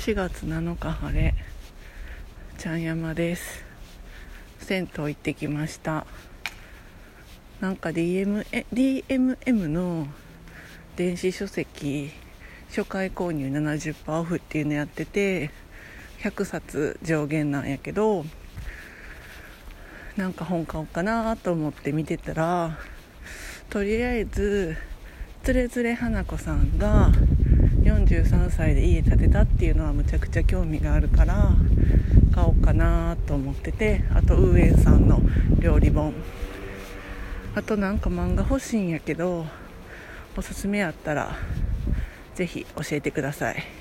4月7日晴れちゃん山です。銭湯行ってきました。なんか DM DMM の電子書籍初回購入70%オフっていうのやってて100冊上限なんやけどなんか本買おうかなと思って見てたらとりあえずつれづれ花子さんが13歳で家建てたっていうのはむちゃくちゃ興味があるから買おうかなと思っててあとウーエンさんの料理本。あとなんか漫画欲しいんやけどおすすめあったら是非教えてください。